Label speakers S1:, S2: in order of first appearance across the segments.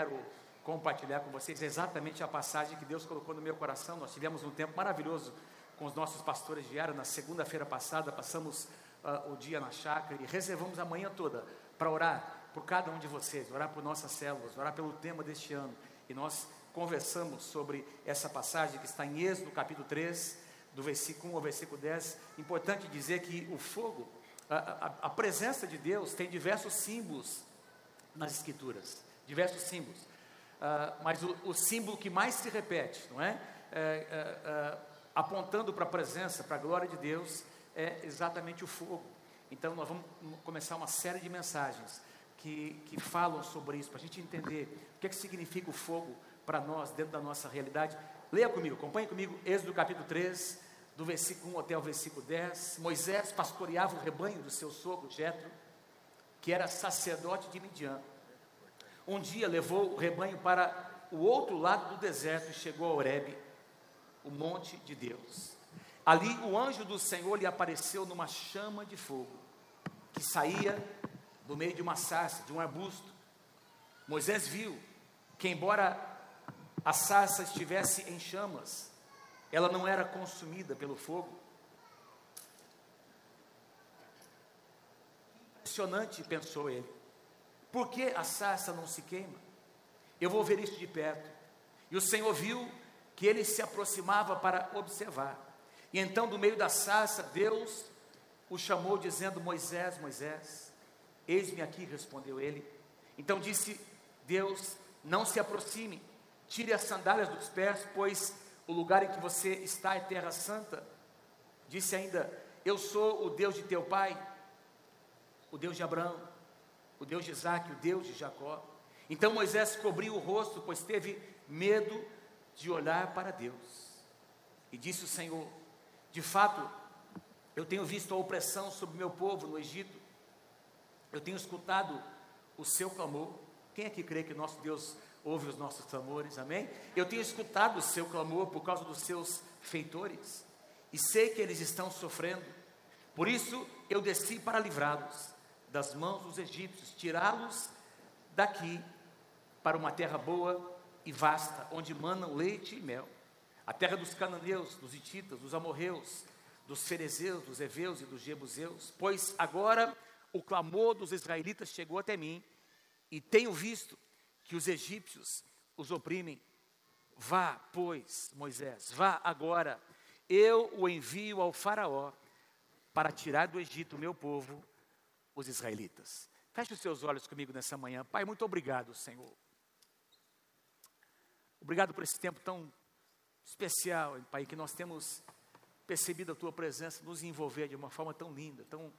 S1: quero compartilhar com vocês exatamente a passagem que Deus colocou no meu coração. Nós tivemos um tempo maravilhoso com os nossos pastores diários na segunda-feira passada, passamos uh, o dia na chácara e reservamos a manhã toda para orar por cada um de vocês, orar por nossas células, orar pelo tema deste ano. E nós conversamos sobre essa passagem que está em Êxodo capítulo 3, do versículo 1 ao versículo 10. Importante dizer que o fogo, a, a, a presença de Deus tem diversos símbolos nas escrituras, diversos símbolos. Uh, mas o, o, símbolo que mais se repete, não é? é, é apontando para a presença, para a glória de Deus, é exatamente o fogo. Então nós vamos começar uma série de mensagens que, que falam sobre isso, para a gente entender o que, é que significa o fogo para nós, dentro da nossa realidade. Leia comigo, acompanhe comigo, Êxodo capítulo 3, do versículo 1 até o versículo 10. Moisés pastoreava o rebanho do seu sogro Jetro, que era sacerdote de Midian. Um dia levou o rebanho para o outro lado do deserto e chegou a Horebe, o monte de Deus. Ali o anjo do Senhor lhe apareceu numa chama de fogo, que saía do meio de uma sarça, de um arbusto. Moisés viu que, embora a sarça estivesse em chamas, ela não era consumida pelo fogo. Impressionante, pensou ele. Por que a sarça não se queima? Eu vou ver isso de perto. E o Senhor viu que ele se aproximava para observar. E então, do meio da sarça, Deus o chamou, dizendo: Moisés, Moisés. Eis-me aqui, respondeu ele. Então disse Deus: Não se aproxime, tire as sandálias dos pés, pois o lugar em que você está é terra santa. Disse ainda: Eu sou o Deus de teu pai, o Deus de Abraão, o Deus de Isaac, o Deus de Jacó. Então Moisés cobriu o rosto, pois teve medo de olhar para Deus. E disse o Senhor: De fato, eu tenho visto a opressão sobre meu povo no Egito eu tenho escutado o seu clamor. Quem é que crê que nosso Deus ouve os nossos clamores? Amém? Eu tenho escutado o seu clamor por causa dos seus feitores e sei que eles estão sofrendo. Por isso eu desci para livrá-los das mãos dos egípcios, tirá-los daqui para uma terra boa e vasta, onde manam leite e mel. A terra dos cananeus, dos hititas, dos amorreus, dos ferezeus, dos heveus e dos jebuseus. Pois agora o clamor dos israelitas chegou até mim, e tenho visto que os egípcios os oprimem. Vá, pois, Moisés, vá agora, eu o envio ao Faraó para tirar do Egito o meu povo, os israelitas. Feche os seus olhos comigo nessa manhã. Pai, muito obrigado, Senhor. Obrigado por esse tempo tão especial, Pai, que nós temos percebido a Tua presença nos envolver de uma forma tão linda, tão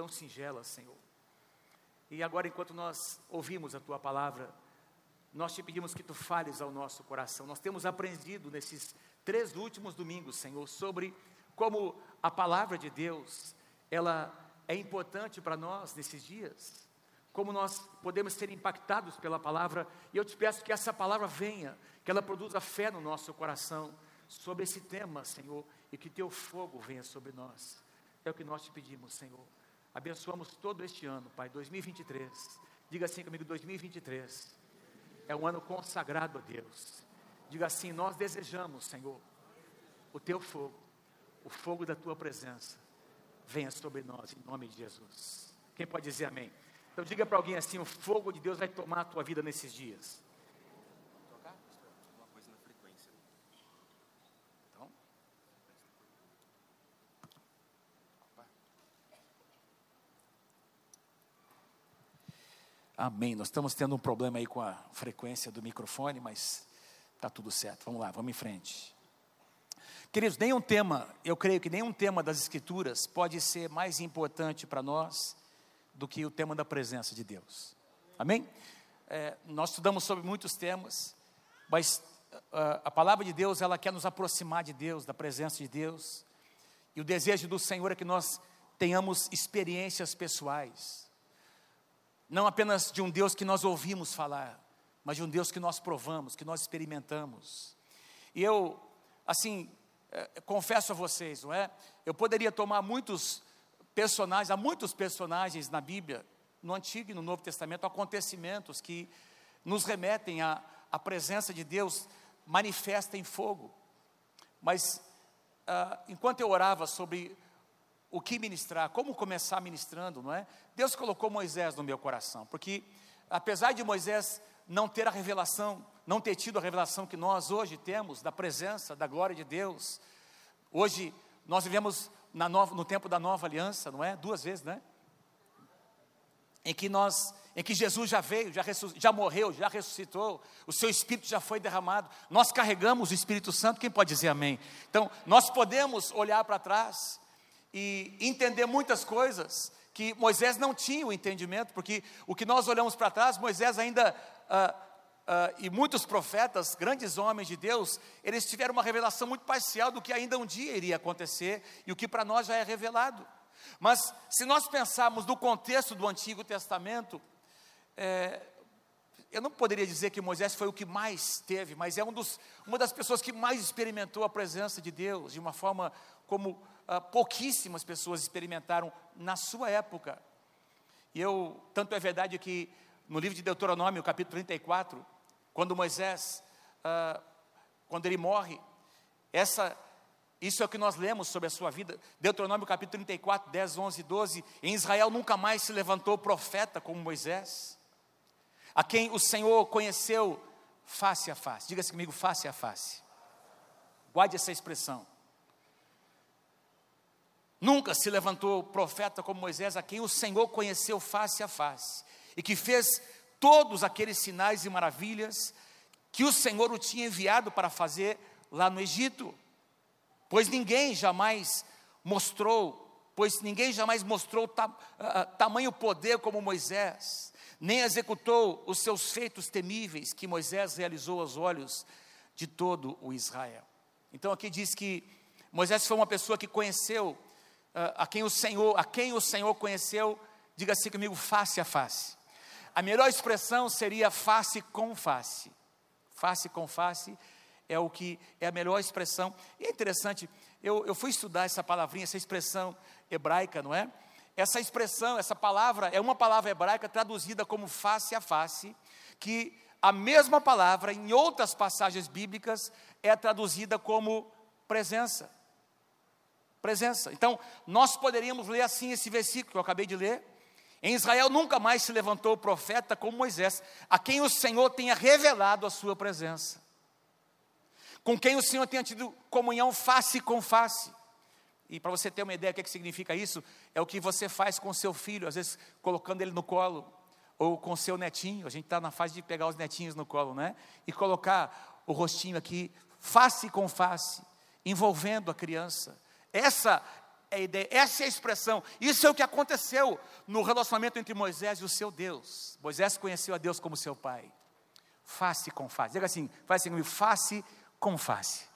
S1: tão singela, Senhor. E agora, enquanto nós ouvimos a tua palavra, nós te pedimos que tu fales ao nosso coração. Nós temos aprendido nesses três últimos domingos, Senhor, sobre como a palavra de Deus, ela é importante para nós nesses dias. Como nós podemos ser impactados pela palavra, e eu te peço que essa palavra venha, que ela produza fé no nosso coração sobre esse tema, Senhor, e que teu fogo venha sobre nós. É o que nós te pedimos, Senhor. Abençoamos todo este ano, Pai, 2023. Diga assim comigo: 2023 é um ano consagrado a Deus. Diga assim: nós desejamos, Senhor, o teu fogo, o fogo da tua presença, venha sobre nós, em nome de Jesus. Quem pode dizer amém? Então, diga para alguém assim: o fogo de Deus vai tomar a tua vida nesses dias. Amém. Nós estamos tendo um problema aí com a frequência do microfone, mas está tudo certo. Vamos lá, vamos em frente. Queridos, nenhum tema, eu creio que nenhum tema das Escrituras pode ser mais importante para nós do que o tema da presença de Deus. Amém? É, nós estudamos sobre muitos temas, mas a, palavra de Deus, ela quer nos aproximar de Deus, da presença de Deus. E o desejo do Senhor é que nós tenhamos experiências pessoais não apenas de um Deus que nós ouvimos falar, mas de um Deus que nós provamos, que nós experimentamos. E eu, assim, confesso a vocês, não é? Eu poderia tomar muitos personagens, há muitos personagens na Bíblia, no Antigo e no Novo Testamento, acontecimentos que nos remetem à, à presença de Deus manifesta em fogo. Mas ah, enquanto eu orava sobre o que ministrar, como começar ministrando, não é? Deus colocou Moisés no meu coração, porque apesar de Moisés não ter a revelação, não ter tido a revelação que nós hoje temos da presença, da glória de Deus, hoje nós vivemos nova, no tempo da nova aliança, não é? Duas vezes, né? Em que nós, em que Jesus já veio, já, já morreu, já ressuscitou, o seu Espírito já foi derramado, nós carregamos o Espírito Santo, quem pode dizer amém? Então, nós podemos olhar para trás e entender muitas coisas que Moisés não tinha o entendimento, porque o que nós olhamos para trás, Moisés ainda, ah, ah, e muitos profetas, grandes homens de Deus, eles tiveram uma revelação muito parcial do que ainda um dia iria acontecer e o que para nós já é revelado. Mas se nós pensarmos no contexto do Antigo Testamento, é, eu não poderia dizer que Moisés foi o que mais teve, mas é um dos, uma das pessoas que mais experimentou a presença de Deus, de uma forma como ah, pouquíssimas pessoas experimentaram na sua época. E eu, tanto é verdade que no livro de Deuteronômio, capítulo 34, quando Moisés, ah, quando ele morre, essa, isso é o que nós lemos sobre a sua vida, Deuteronômio capítulo 34, 10, 11 e 12, em Israel nunca mais se levantou profeta como Moisés, a quem o Senhor conheceu face a face, diga-se comigo, face a face, guarde essa expressão, Nunca se levantou profeta como Moisés, a quem o Senhor conheceu face a face, e que fez todos aqueles sinais e maravilhas que o Senhor o tinha enviado para fazer lá no Egito. Pois ninguém jamais mostrou, pois ninguém jamais mostrou uh, tamanho poder como Moisés, nem executou os seus feitos temíveis que Moisés realizou aos olhos de todo o Israel. Então aqui diz que Moisés foi uma pessoa que conheceu a quem o Senhor, a quem o Senhor conheceu, diga assim comigo, face a face. A melhor expressão seria face com face. Face com face é o que é a melhor expressão. E é interessante, eu, eu fui estudar essa palavrinha, essa expressão hebraica, não é? Essa expressão, essa palavra é uma palavra hebraica traduzida como face a face, que a mesma palavra em outras passagens bíblicas é traduzida como presença presença. Então, nós poderíamos ler assim esse versículo que eu acabei de ler. Em Israel nunca mais se levantou profeta como Moisés, a quem o Senhor tenha revelado a sua presença, com quem o Senhor tenha tido comunhão face com face. E para você ter uma ideia do que, é que significa isso, é o que você faz com seu filho, às vezes colocando ele no colo, ou com seu netinho, a gente está na fase de pegar os netinhos no colo, né? E colocar o rostinho aqui, face com face, envolvendo a criança, essa é ideia, essa é a expressão. Isso é o que aconteceu no relacionamento entre Moisés e o seu Deus. Moisés conheceu a Deus como seu pai. Face com face. Diga assim, faz assim comigo, face com face.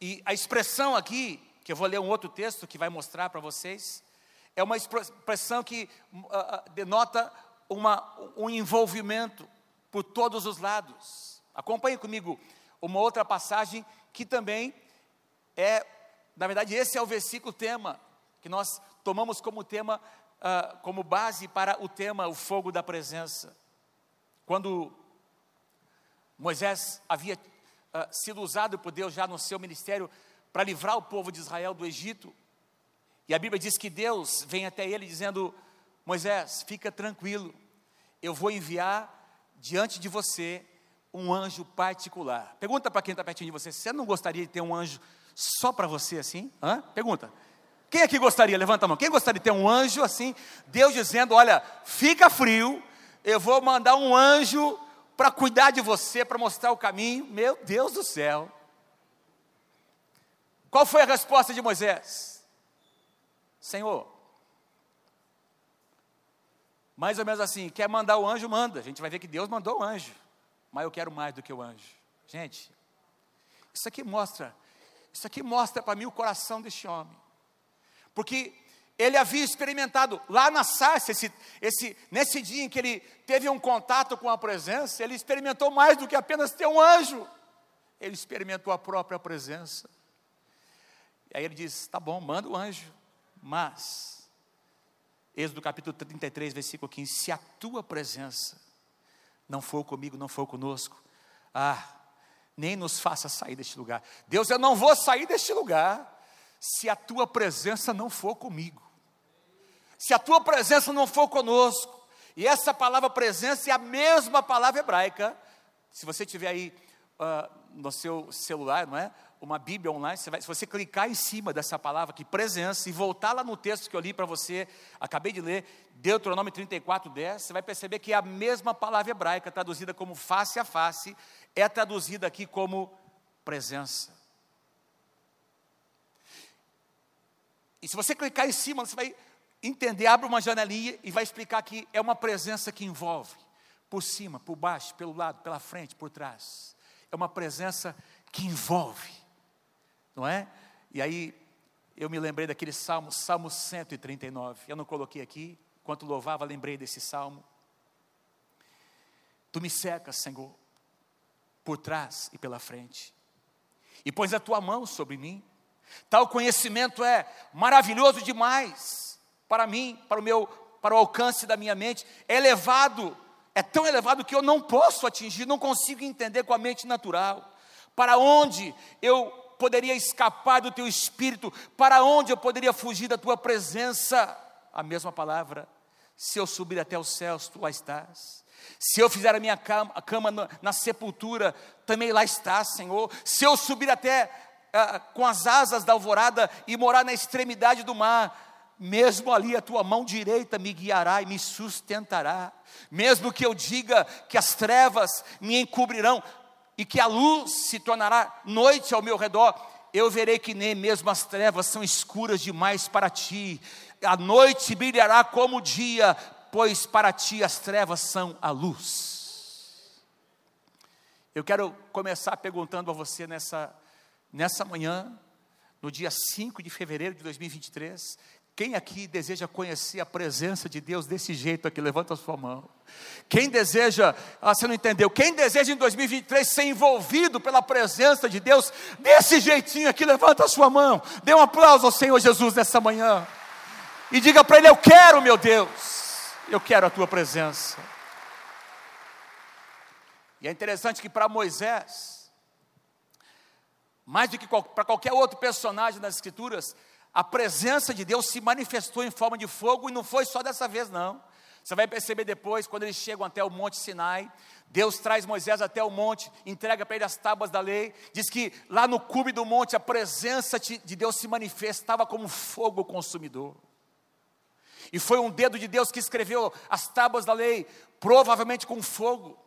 S1: E a expressão aqui, que eu vou ler um outro texto que vai mostrar para vocês, é uma expressão que uh, denota uma, um envolvimento por todos os lados. Acompanhe comigo uma outra passagem que também é na verdade, esse é o versículo tema que nós tomamos como tema, uh, como base para o tema, o fogo da presença. Quando Moisés havia uh, sido usado por Deus já no seu ministério para livrar o povo de Israel do Egito, e a Bíblia diz que Deus vem até ele dizendo: Moisés, fica tranquilo, eu vou enviar diante de você um anjo particular. Pergunta para quem está pertinho de você: você não gostaria de ter um anjo só para você assim? Hã? Pergunta. Quem aqui gostaria? Levanta a mão. Quem gostaria de ter um anjo assim? Deus dizendo: Olha, fica frio, eu vou mandar um anjo para cuidar de você, para mostrar o caminho. Meu Deus do céu. Qual foi a resposta de Moisés? Senhor, mais ou menos assim, quer mandar o anjo, manda. A gente vai ver que Deus mandou o anjo, mas eu quero mais do que o anjo. Gente, isso aqui mostra isso aqui mostra para mim o coração deste homem. Porque ele havia experimentado lá na sarça, esse, esse, nesse dia em que ele teve um contato com a presença, ele experimentou mais do que apenas ter um anjo. Ele experimentou a própria presença. E aí ele diz: tá bom, manda o anjo, mas, Êxodo capítulo 33, versículo 15: se a tua presença não for comigo, não for conosco, ah, nem nos faça sair deste lugar. Deus, eu não vou sair deste lugar se a tua presença não for comigo, se a tua presença não for conosco. E essa palavra presença é a mesma palavra hebraica. Se você tiver aí uh, no seu celular, não é? Uma Bíblia online, você vai, se você clicar em cima dessa palavra aqui, presença, e voltar lá no texto que eu li para você, acabei de ler, Deuteronômio 34, 10, você vai perceber que é a mesma palavra hebraica, traduzida como face a face, é traduzida aqui como presença. E se você clicar em cima, você vai entender, abre uma janelinha e vai explicar que é uma presença que envolve por cima, por baixo, pelo lado, pela frente, por trás. É uma presença que envolve, não é? E aí eu me lembrei daquele salmo, Salmo 139. Eu não coloquei aqui, enquanto louvava, lembrei desse salmo. Tu me secas, Senhor, por trás e pela frente, e pões a tua mão sobre mim. Tal conhecimento é maravilhoso demais para mim, para o meu, para o alcance da minha mente, é elevado, é tão elevado que eu não posso atingir, não consigo entender com a mente natural. Para onde eu poderia escapar do teu espírito? Para onde eu poderia fugir da tua presença? A mesma palavra. Se eu subir até os céus, tu lá estás. Se eu fizer a minha cama, a cama na, na, sepultura, também lá estás, Senhor. Se eu subir até ah, com as asas da alvorada e morar na extremidade do mar, mesmo ali a tua mão direita me guiará e me sustentará. Mesmo que eu diga que as trevas me encobrirão e que a luz se tornará noite ao meu redor, eu verei que nem mesmo as trevas são escuras demais para ti. A noite brilhará como o dia, pois para ti as trevas são a luz. Eu quero começar perguntando a você nessa, nessa manhã, no dia 5 de fevereiro de 2023, quem aqui deseja conhecer a presença de Deus desse jeito aqui? Levanta a sua mão. Quem deseja, ah, você não entendeu? Quem deseja em 2023 ser envolvido pela presença de Deus desse jeitinho aqui? Levanta a sua mão. Dê um aplauso ao Senhor Jesus nessa manhã. E diga para Ele: Eu quero, meu Deus, eu quero a tua presença. E é interessante que para Moisés, mais do que para qualquer outro personagem das Escrituras, a presença de Deus se manifestou em forma de fogo e não foi só dessa vez, não. Você vai perceber depois, quando eles chegam até o Monte Sinai, Deus traz Moisés até o monte, entrega para ele as tábuas da lei, diz que lá no cume do monte a presença de Deus se manifestava como fogo consumidor. E foi um dedo de Deus que escreveu as tábuas da lei, provavelmente com fogo,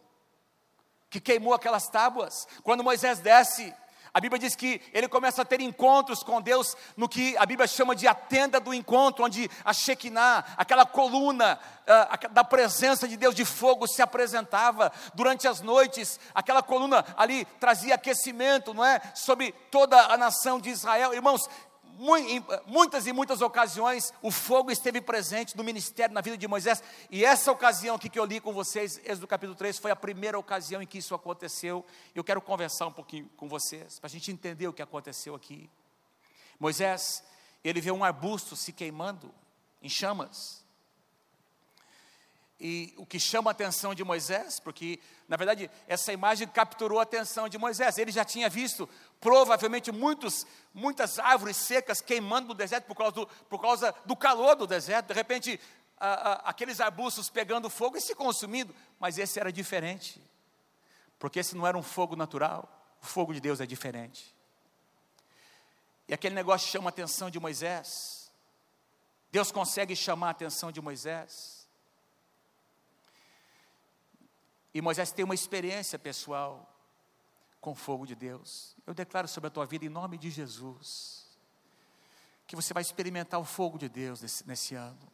S1: que queimou aquelas tábuas. Quando Moisés desce a Bíblia diz que ele começa a ter encontros com Deus no que a Bíblia chama de a tenda do encontro, onde a Shekinah, aquela coluna uh, da presença de Deus de fogo se apresentava durante as noites, aquela coluna ali trazia aquecimento, não é? Sobre toda a nação de Israel. Irmãos, muitas e muitas ocasiões, o fogo esteve presente no ministério, na vida de Moisés, e essa ocasião aqui que eu li com vocês, Êxodo capítulo 3, foi a primeira ocasião em que isso aconteceu. Eu quero conversar um pouquinho com vocês, para a gente entender o que aconteceu aqui. Moisés, ele vê um arbusto se queimando em chamas, e o que chama a atenção de Moisés, porque na verdade essa imagem capturou a atenção de Moisés. Ele já tinha visto provavelmente muitos, muitas árvores secas queimando no deserto por causa do, por causa do calor do deserto. De repente, a, a, aqueles arbustos pegando fogo e se consumindo. Mas esse era diferente, porque esse não era um fogo natural. O fogo de Deus é diferente. E aquele negócio chama a atenção de Moisés. Deus consegue chamar a atenção de Moisés. E Moisés tem uma experiência pessoal com o fogo de Deus. Eu declaro sobre a tua vida, em nome de Jesus, que você vai experimentar o fogo de Deus nesse, nesse ano.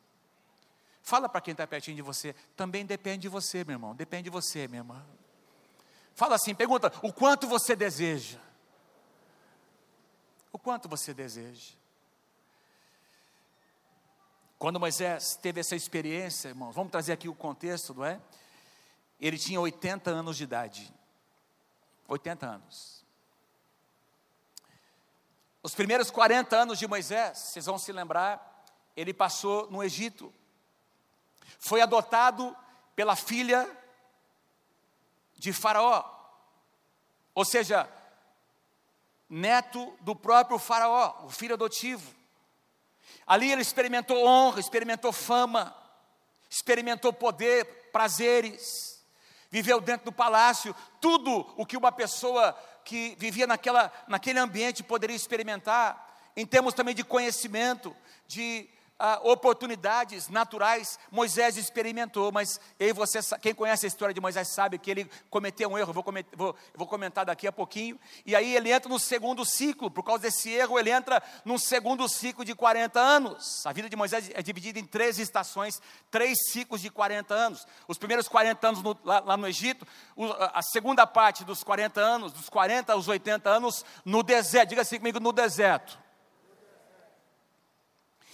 S1: Fala para quem está pertinho de você, também depende de você, meu irmão, depende de você, minha irmã. Fala assim, pergunta: o quanto você deseja? O quanto você deseja? Quando Moisés teve essa experiência, irmãos, vamos trazer aqui o contexto, não é? Ele tinha 80 anos de idade. 80 anos. Os primeiros 40 anos de Moisés, vocês vão se lembrar, ele passou no Egito. Foi adotado pela filha de Faraó, ou seja, neto do próprio Faraó, o filho adotivo. Ali ele experimentou honra, experimentou fama, experimentou poder, prazeres, viveu dentro do palácio, tudo o que uma pessoa que vivia naquela, naquele ambiente poderia experimentar, em termos também de conhecimento, de ah, oportunidades naturais Moisés experimentou, mas e você, quem conhece a história de Moisés sabe que ele cometeu um erro, vou, vou, vou comentar daqui a pouquinho, e aí ele entra no segundo ciclo, por causa desse erro, ele entra num segundo ciclo de 40 anos. A vida de Moisés é dividida em três estações, três ciclos de 40 anos. Os primeiros 40 anos no, lá, lá, no Egito, a segunda parte dos 40 anos, dos 40 aos 80 anos, no deserto, diga assim comigo, no deserto.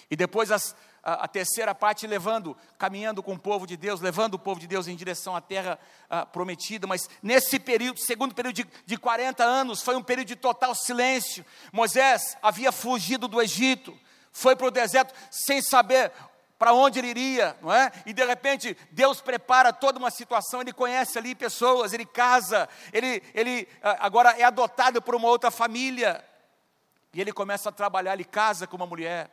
S1: E depois as, a, a, terceira parte levando, caminhando com o povo de Deus, levando o povo de Deus em direção à terra a, prometida. Mas nesse período, segundo período de, de 40 anos, foi um período de total silêncio. Moisés havia fugido do Egito, foi para o deserto sem saber para onde ele iria, não é? E de repente Deus prepara toda uma situação, ele conhece ali pessoas, ele casa, ele, ele agora é adotado por uma outra família, e ele começa a trabalhar, ele casa com uma mulher,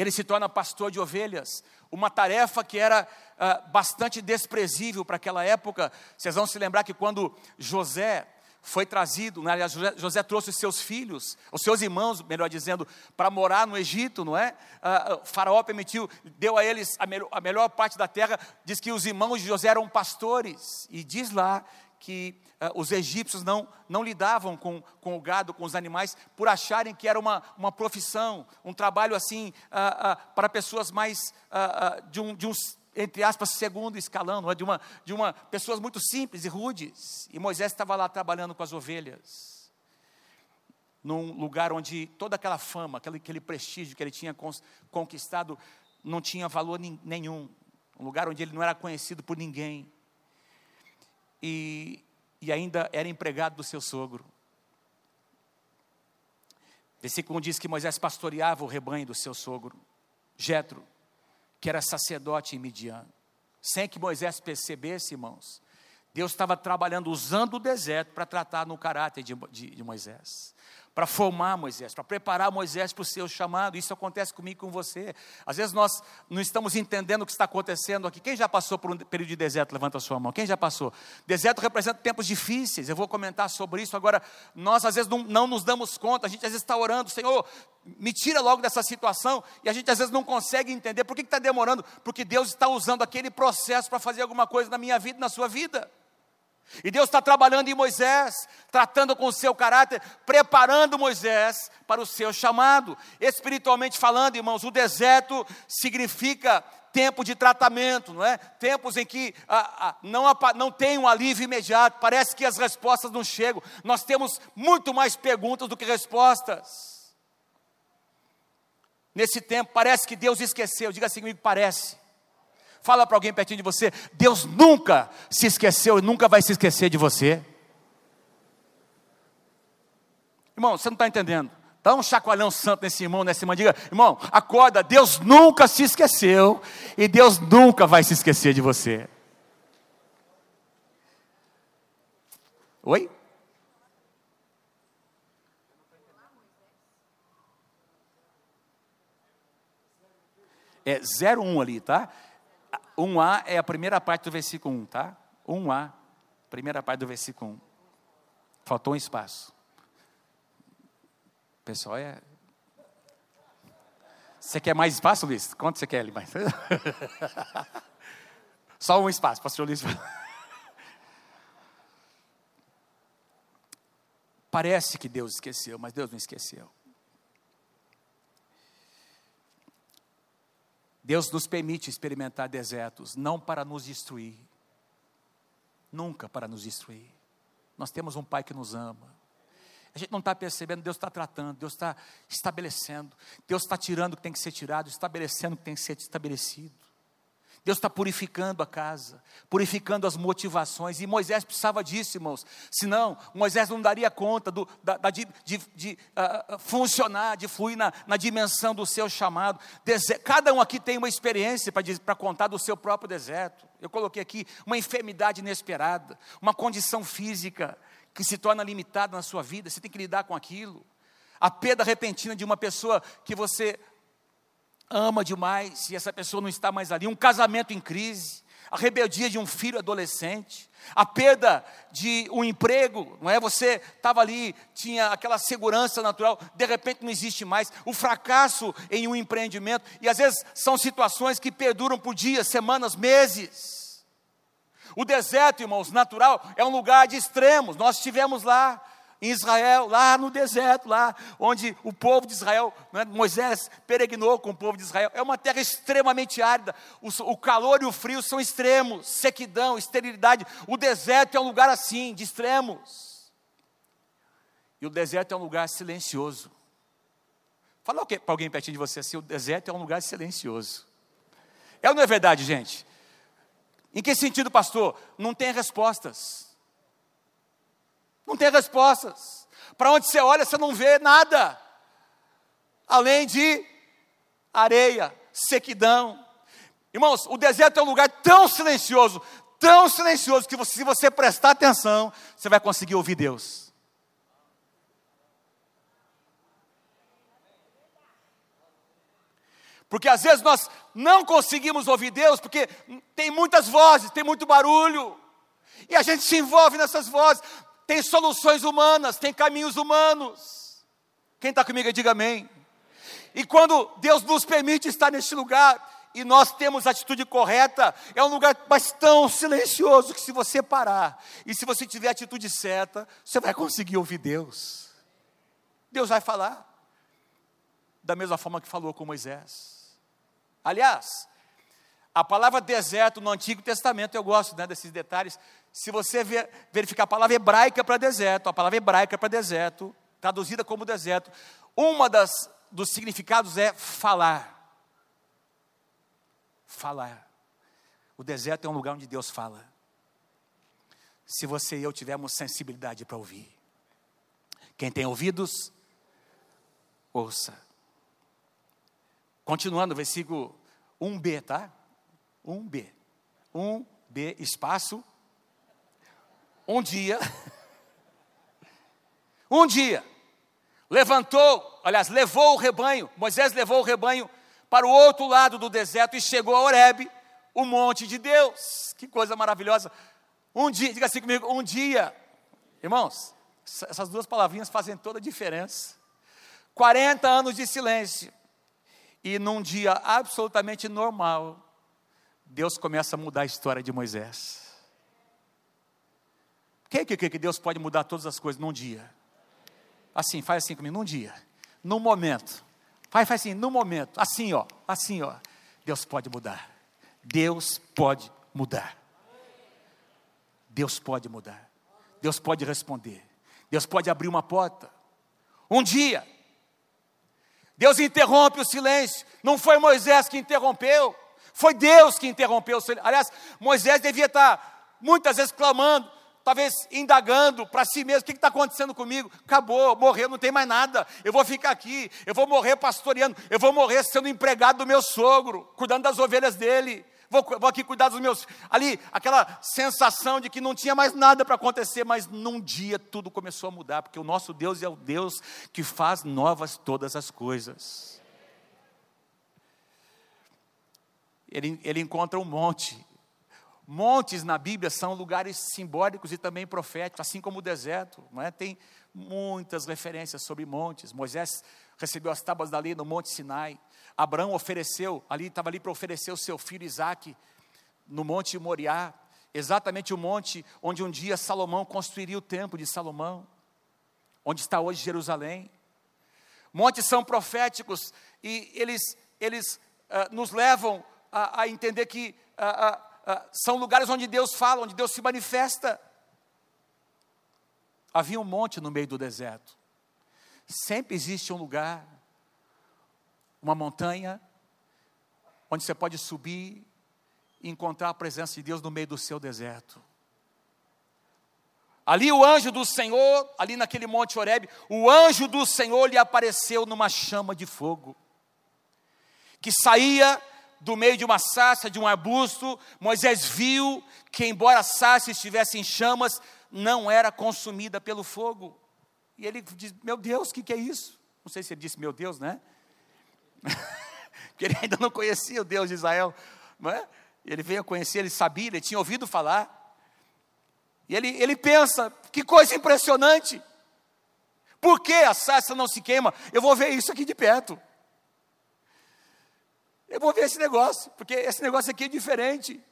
S1: ele se torna pastor de ovelhas, uma tarefa que era uh, bastante desprezível para aquela época. Vocês vão se lembrar que quando José foi trazido, né, José, José, trouxe os seus filhos, os seus irmãos, melhor dizendo, para morar no Egito, não é? Uh, faraó permitiu, deu a eles a, me a melhor parte da terra, diz que os irmãos de José eram pastores, e diz lá que uh, os egípcios não, não lidavam com, com o gado, com os animais, por acharem que era uma, uma profissão, um trabalho assim, uh, uh, para pessoas mais de, um, de um, entre aspas, segundo escalão, é? de, uma, de uma pessoas muito simples e rudes. E Moisés estava lá trabalhando com as ovelhas, num lugar onde toda aquela fama, aquele, aquele prestígio que ele tinha conquistado, não tinha valor nenhum. Um lugar onde ele não era conhecido por ninguém e, e ainda era empregado do seu sogro. Versículo 1 diz que Moisés pastoreava o rebanho do seu sogro, Jetro, que era sacerdote em Midian. Sem que Moisés percebesse, irmãos, Deus estava trabalhando, usando o deserto para tratar no caráter de, de, de Moisés para formar Moisés, para preparar Moisés para o seu chamado. Isso acontece comigo e com você. Às vezes nós não estamos entendendo o que está acontecendo aqui. Quem já passou por um período de deserto? Levanta a sua mão. Quem já passou? Deserto representa tempos difíceis. Eu vou comentar sobre isso. Agora, nós às vezes não, não nos damos conta. A gente às vezes está orando, Senhor, me tira logo dessa situação. E a gente às vezes não consegue entender. Por que está demorando? Porque Deus está usando aquele processo para fazer alguma coisa na minha vida e na sua vida. E Deus está trabalhando em Moisés, tratando com o seu caráter, preparando Moisés para o seu chamado. Espiritualmente falando, irmãos, o deserto significa tempo de tratamento, não é? Tempos em que ah, ah, não, não tem um alívio imediato, parece que as respostas não chegam. Nós temos muito mais perguntas do que respostas. Nesse tempo, parece que Deus esqueceu, diga assim comigo, parece. Fala para alguém pertinho de você: Deus nunca se esqueceu e nunca vai se esquecer de você. Irmão, você não está entendendo. Dá um chacoalhão santo nesse irmão, nessa irmã. Diga, irmão, acorda. Deus nunca se esqueceu e Deus nunca vai se esquecer de você. Oi? É 01 ali, tá? 1a é a primeira parte do versículo 1, tá? 1a, primeira parte do versículo 1. Faltou um espaço. O pessoal é. Você quer mais espaço, Luiz? Quanto você quer ali mais? Só um espaço, pastor Luiz. Parece que Deus esqueceu, mas Deus não esqueceu. Deus nos permite experimentar desertos, não para nos destruir, nunca para nos destruir. Nós temos um Pai que nos ama. A gente não está percebendo, Deus está tratando, Deus está estabelecendo, Deus está tirando o que tem que ser tirado, estabelecendo o que tem que ser estabelecido. Deus está purificando a casa, purificando as motivações, e Moisés precisava disso, irmãos, senão Moisés não daria conta do, da, da, de, de, de uh, funcionar, de fluir na, na, dimensão do seu chamado. Deser, cada um aqui tem uma experiência para contar do seu próprio deserto. Eu coloquei aqui uma enfermidade inesperada, uma condição física que se torna limitada na sua vida, você tem que lidar com aquilo. A perda repentina de uma pessoa que você ama demais e essa pessoa não está mais ali, um casamento em crise, a rebeldia de um filho adolescente, a perda de um emprego, não é? Você estava ali, tinha aquela segurança natural, de repente não existe mais, o fracasso em um empreendimento, e às vezes são situações que perduram por dias, semanas, meses. O deserto, irmãos, natural, é um lugar de extremos, nós estivemos lá, em Israel, lá no deserto, lá onde o povo de Israel, né, Moisés peregrinou com o povo de Israel, é uma terra extremamente árida, o, o, calor e o frio são extremos, sequidão, esterilidade, o deserto é um lugar assim, de extremos, e o deserto é um lugar silencioso, fala para alguém pertinho de você assim, o deserto é um lugar silencioso, é ou não é verdade gente? Em que sentido pastor? Não tem respostas, não tem respostas. Para onde você olha, você não vê nada. Além de areia, sequidão. Irmãos, o deserto é um lugar tão silencioso, tão silencioso, que você, se você prestar atenção, você vai conseguir ouvir Deus. Porque às vezes nós não conseguimos ouvir Deus, porque tem muitas vozes, tem muito barulho, e a gente se envolve nessas vozes tem soluções humanas, tem caminhos humanos. Quem está comigo, diga amém. E quando Deus nos permite estar neste lugar, e nós temos a atitude correta, é um lugar mas tão silencioso que se você parar, e se você tiver a atitude certa, você vai conseguir ouvir Deus. Deus vai falar, da mesma forma que falou com Moisés. Aliás, a palavra deserto no Antigo Testamento, eu gosto né, desses detalhes, se você ver, verificar a palavra hebraica para deserto, a palavra hebraica para deserto, traduzida como deserto, uma das dos significados é falar. Falar. O deserto é um lugar onde Deus fala. Se você e eu tivermos sensibilidade para ouvir. Quem tem ouvidos, ouça. Continuando, versículo 1b, tá? 1b. 1b, espaço um dia, um dia, levantou, aliás, levou o rebanho, Moisés levou o rebanho para o outro lado do deserto e chegou a Horebe, o monte de Deus. Que coisa maravilhosa. Um dia, diga assim comigo, um dia, irmãos, essas duas palavrinhas fazem toda a diferença. 40 anos de silêncio. E num dia absolutamente normal, Deus começa a mudar a história de Moisés. Quem que, que Deus pode mudar todas as coisas num dia? Assim, faz assim comigo, num dia, num momento. Faz, faz assim, num momento, assim ó, assim ó. Deus pode mudar. Deus pode mudar. Deus pode mudar. Deus pode responder. Deus pode abrir uma porta. Um dia, Deus interrompe o silêncio. Não foi Moisés que interrompeu, foi Deus que interrompeu o silêncio. Aliás, Moisés devia estar muitas vezes clamando: talvez indagando para si mesmo: o que está acontecendo comigo? Acabou, morreu, não tem mais nada. Eu vou ficar aqui, eu vou morrer pastoreando, eu vou morrer sendo empregado do meu sogro, cuidando das ovelhas dele. Vou, vou aqui cuidar dos meus. Ali, aquela sensação de que não tinha mais nada para acontecer, mas num dia tudo começou a mudar, porque o nosso Deus é o Deus que faz novas todas as coisas. Ele, ele encontra um monte, Montes na Bíblia são lugares simbólicos e também proféticos, assim como o deserto. Não é? Tem muitas referências sobre montes. Moisés recebeu as tábuas da lei no Monte Sinai. Abraão ofereceu, ali estava ali para oferecer o seu filho Isaque no Monte Moriá, exatamente o monte onde um dia Salomão construiria o templo de Salomão, onde está hoje Jerusalém. Montes são proféticos e eles, eles uh, nos levam a, a entender que ah, são lugares onde Deus fala, onde Deus se manifesta. Havia um monte no meio do deserto. Sempre existe um lugar, uma montanha, onde você pode subir e encontrar a presença de Deus no meio do seu deserto. Ali o anjo do Senhor, ali naquele monte Horebe, o anjo do Senhor lhe apareceu numa chama de fogo, que saía do meio de uma sarça, de um arbusto, Moisés viu que, embora a sarça estivesse em chamas, não era consumida pelo fogo. E ele diz: Meu Deus, o que, que é isso? Não sei se ele disse, Meu Deus, né? Porque ele ainda não conhecia o Deus de Israel, não é? Ele veio a conhecer, ele sabia, ele tinha ouvido falar. E ele, ele pensa: Que coisa impressionante! Por que a sarça não se queima? Eu vou ver isso aqui de perto. Eu vou ver esse negócio, porque esse negócio aqui é diferente.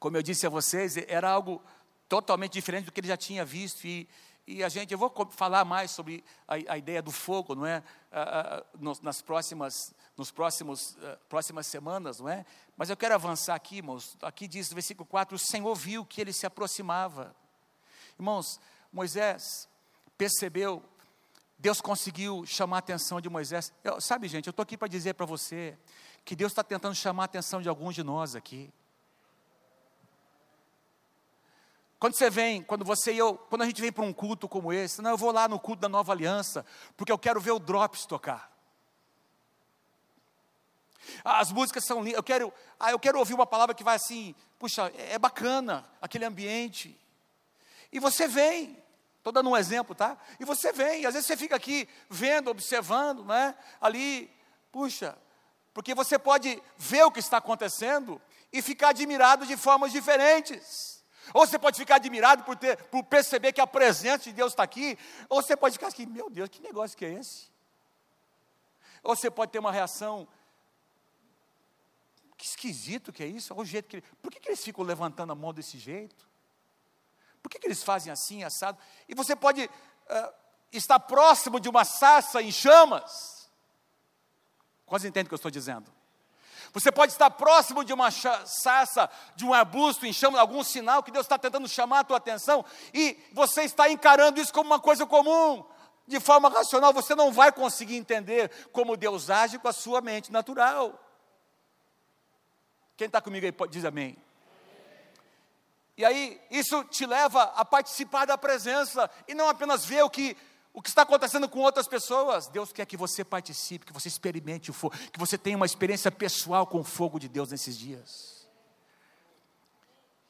S1: Como eu disse a vocês, era algo totalmente diferente do que ele já tinha visto. E, e a gente, eu vou falar mais sobre a, a ideia do fogo, não é? Ah, ah, nas próximas, nos próximos, ah, próximas semanas, não é? Mas eu quero avançar aqui, irmãos. Aqui diz no versículo 4: o Senhor viu que ele se aproximava. Irmãos, Moisés percebeu Deus conseguiu chamar a atenção de Moisés. Eu, sabe, gente, eu estou aqui para dizer para você que Deus está tentando chamar a atenção de alguns de nós aqui. Quando você vem, quando você e eu, quando a gente vem para um culto como esse, não, eu vou lá no culto da nova aliança, porque eu quero ver o Drops tocar. As músicas são lindas, eu quero, ah, eu quero ouvir uma palavra que vai assim, puxa, é bacana aquele ambiente. E você vem, Estou dando um exemplo, tá? E você vem, às vezes você fica aqui vendo, observando, né? Ali, puxa, porque você pode ver o que está acontecendo e ficar admirado de formas diferentes. Ou você pode ficar admirado por, ter, por perceber que a presença de Deus está aqui, ou você pode ficar assim, meu Deus, que negócio que é esse? Ou você pode ter uma reação, que esquisito que é isso, o jeito que, por que, que eles ficam levantando a mão desse jeito? Por que, que eles fazem assim, assado? E você pode uh, estar próximo de uma sarça em chamas. Quase entende o que eu estou dizendo? Você pode estar próximo de uma sarça, de um arbusto em chamas, algum sinal que Deus está tentando chamar a tua atenção, e você está encarando isso como uma coisa comum, de forma racional, você não vai conseguir entender como Deus age com a sua mente natural. Quem está comigo aí diz amém. E aí, isso te leva a participar da presença e não apenas ver o que, o que está acontecendo com outras pessoas. Deus quer que você participe, que você experimente o fogo, que você tenha uma experiência pessoal com o fogo de Deus nesses dias.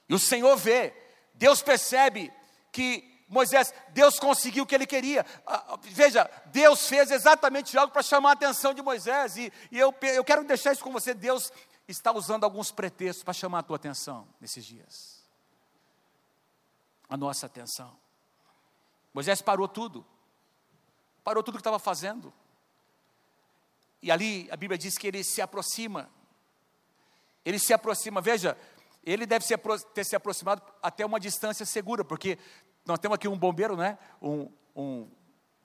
S1: E o Senhor vê, Deus percebe que Moisés, Deus conseguiu o que ele queria. Ah, ah, veja, Deus fez exatamente algo para chamar a atenção de Moisés. E, e eu, eu quero deixar isso com você. Deus está usando alguns pretextos para chamar a tua atenção nesses dias a nossa atenção. Moisés parou tudo, parou tudo que estava fazendo. E ali a Bíblia diz que ele se aproxima. Ele se aproxima, veja, ele deve ter se aproximado até uma distância segura, porque nós temos aqui um bombeiro, né? Um, um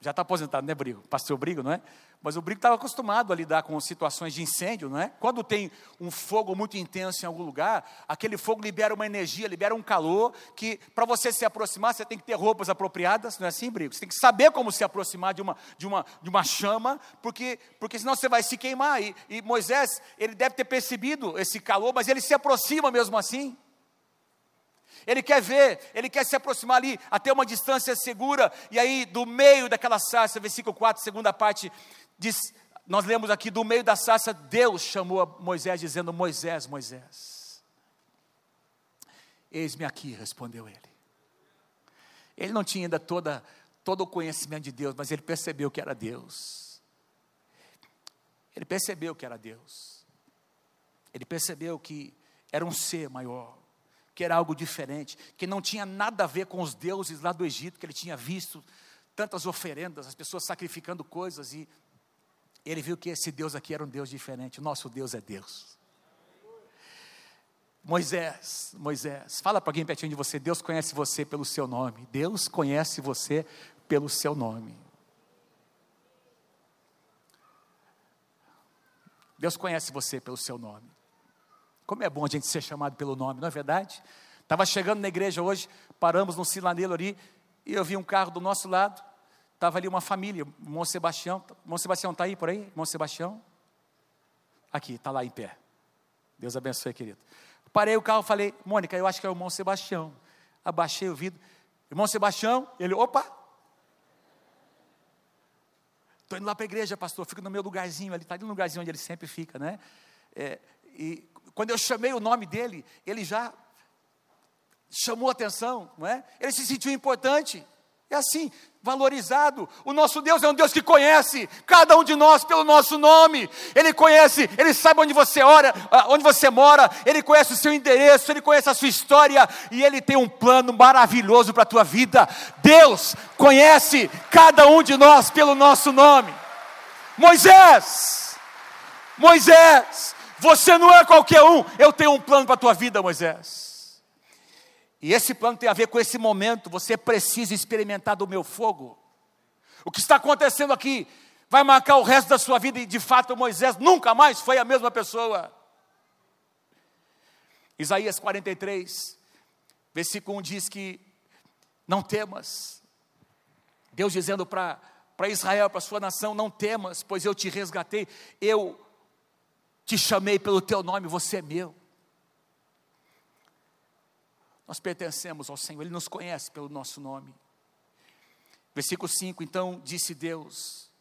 S1: já está aposentado, né, Brigo? Pastor Brigo, não é? Mas o Brigo estava acostumado a lidar com situações de incêndio, não é? Quando tem um fogo muito intenso em algum lugar, aquele fogo libera uma energia, libera um calor, que para você se aproximar, você tem que ter roupas apropriadas, não é assim, Brigo? Você tem que saber como se aproximar de uma, de uma, de uma chama, porque, porque senão você vai se queimar. E, e Moisés, ele deve ter percebido esse calor, mas ele se aproxima mesmo assim. Ele quer ver, ele quer se aproximar ali até uma distância segura, e aí do meio daquela sarça, versículo 4, segunda parte, diz, nós lemos aqui, do meio da sarça, Deus chamou a Moisés, dizendo: Moisés, Moisés, eis-me aqui, respondeu ele. Ele não tinha ainda toda, todo o conhecimento de Deus, mas ele percebeu que era Deus. Ele percebeu que era Deus. Ele percebeu que era um ser maior que era algo diferente, que não tinha nada a ver com os deuses lá do Egito, que ele tinha visto tantas oferendas, as pessoas sacrificando coisas, e ele viu que esse Deus aqui era um Deus diferente. Nosso Deus é Deus. Moisés, Moisés, fala para alguém pertinho de você: Deus conhece você pelo seu nome. Deus conhece você pelo seu nome. Deus conhece você pelo seu nome. Como é bom a gente ser chamado pelo nome, não é verdade? Estava chegando na igreja hoje, paramos no Silanelo ali, e eu vi um carro do nosso lado, estava ali uma família, irmão Sebastião, irmão Sebastião está aí por aí? Irmão Sebastião? Aqui, está lá em pé. Deus abençoe, querido. Parei o carro, falei, Mônica, eu acho que é o irmão Sebastião. Abaixei o vidro, irmão Sebastião, ele, opa! Estou indo lá para a igreja, pastor, fico no meu lugarzinho ali, está ali no lugarzinho onde ele sempre fica, né? É, e quando eu chamei o nome dele, ele já chamou atenção, não é? Ele se sentiu importante. É assim, valorizado. O nosso Deus é um Deus que conhece cada um de nós pelo nosso nome. Ele conhece, ele sabe onde você ora, ah, onde você mora, ele conhece o seu endereço, ele conhece a sua história e ele tem um plano maravilhoso para a tua vida. Deus conhece cada um de nós pelo nosso nome. Moisés, Moisés, você não é qualquer um. Eu tenho um plano para a tua vida, Moisés. E esse plano tem a ver com esse momento. Você precisa experimentar do meu fogo. O que está acontecendo aqui vai marcar o resto da sua vida, e de fato Moisés nunca mais foi a mesma pessoa. Isaías 43, versículo 1 diz que: Não temas. Deus dizendo para Israel, para sua nação: Não temas, pois eu te resgatei, eu te chamei pelo teu nome, você é meu. Nós pertencemos ao Senhor, Ele nos conhece pelo nosso nome. Versículo 5: Então disse Deus: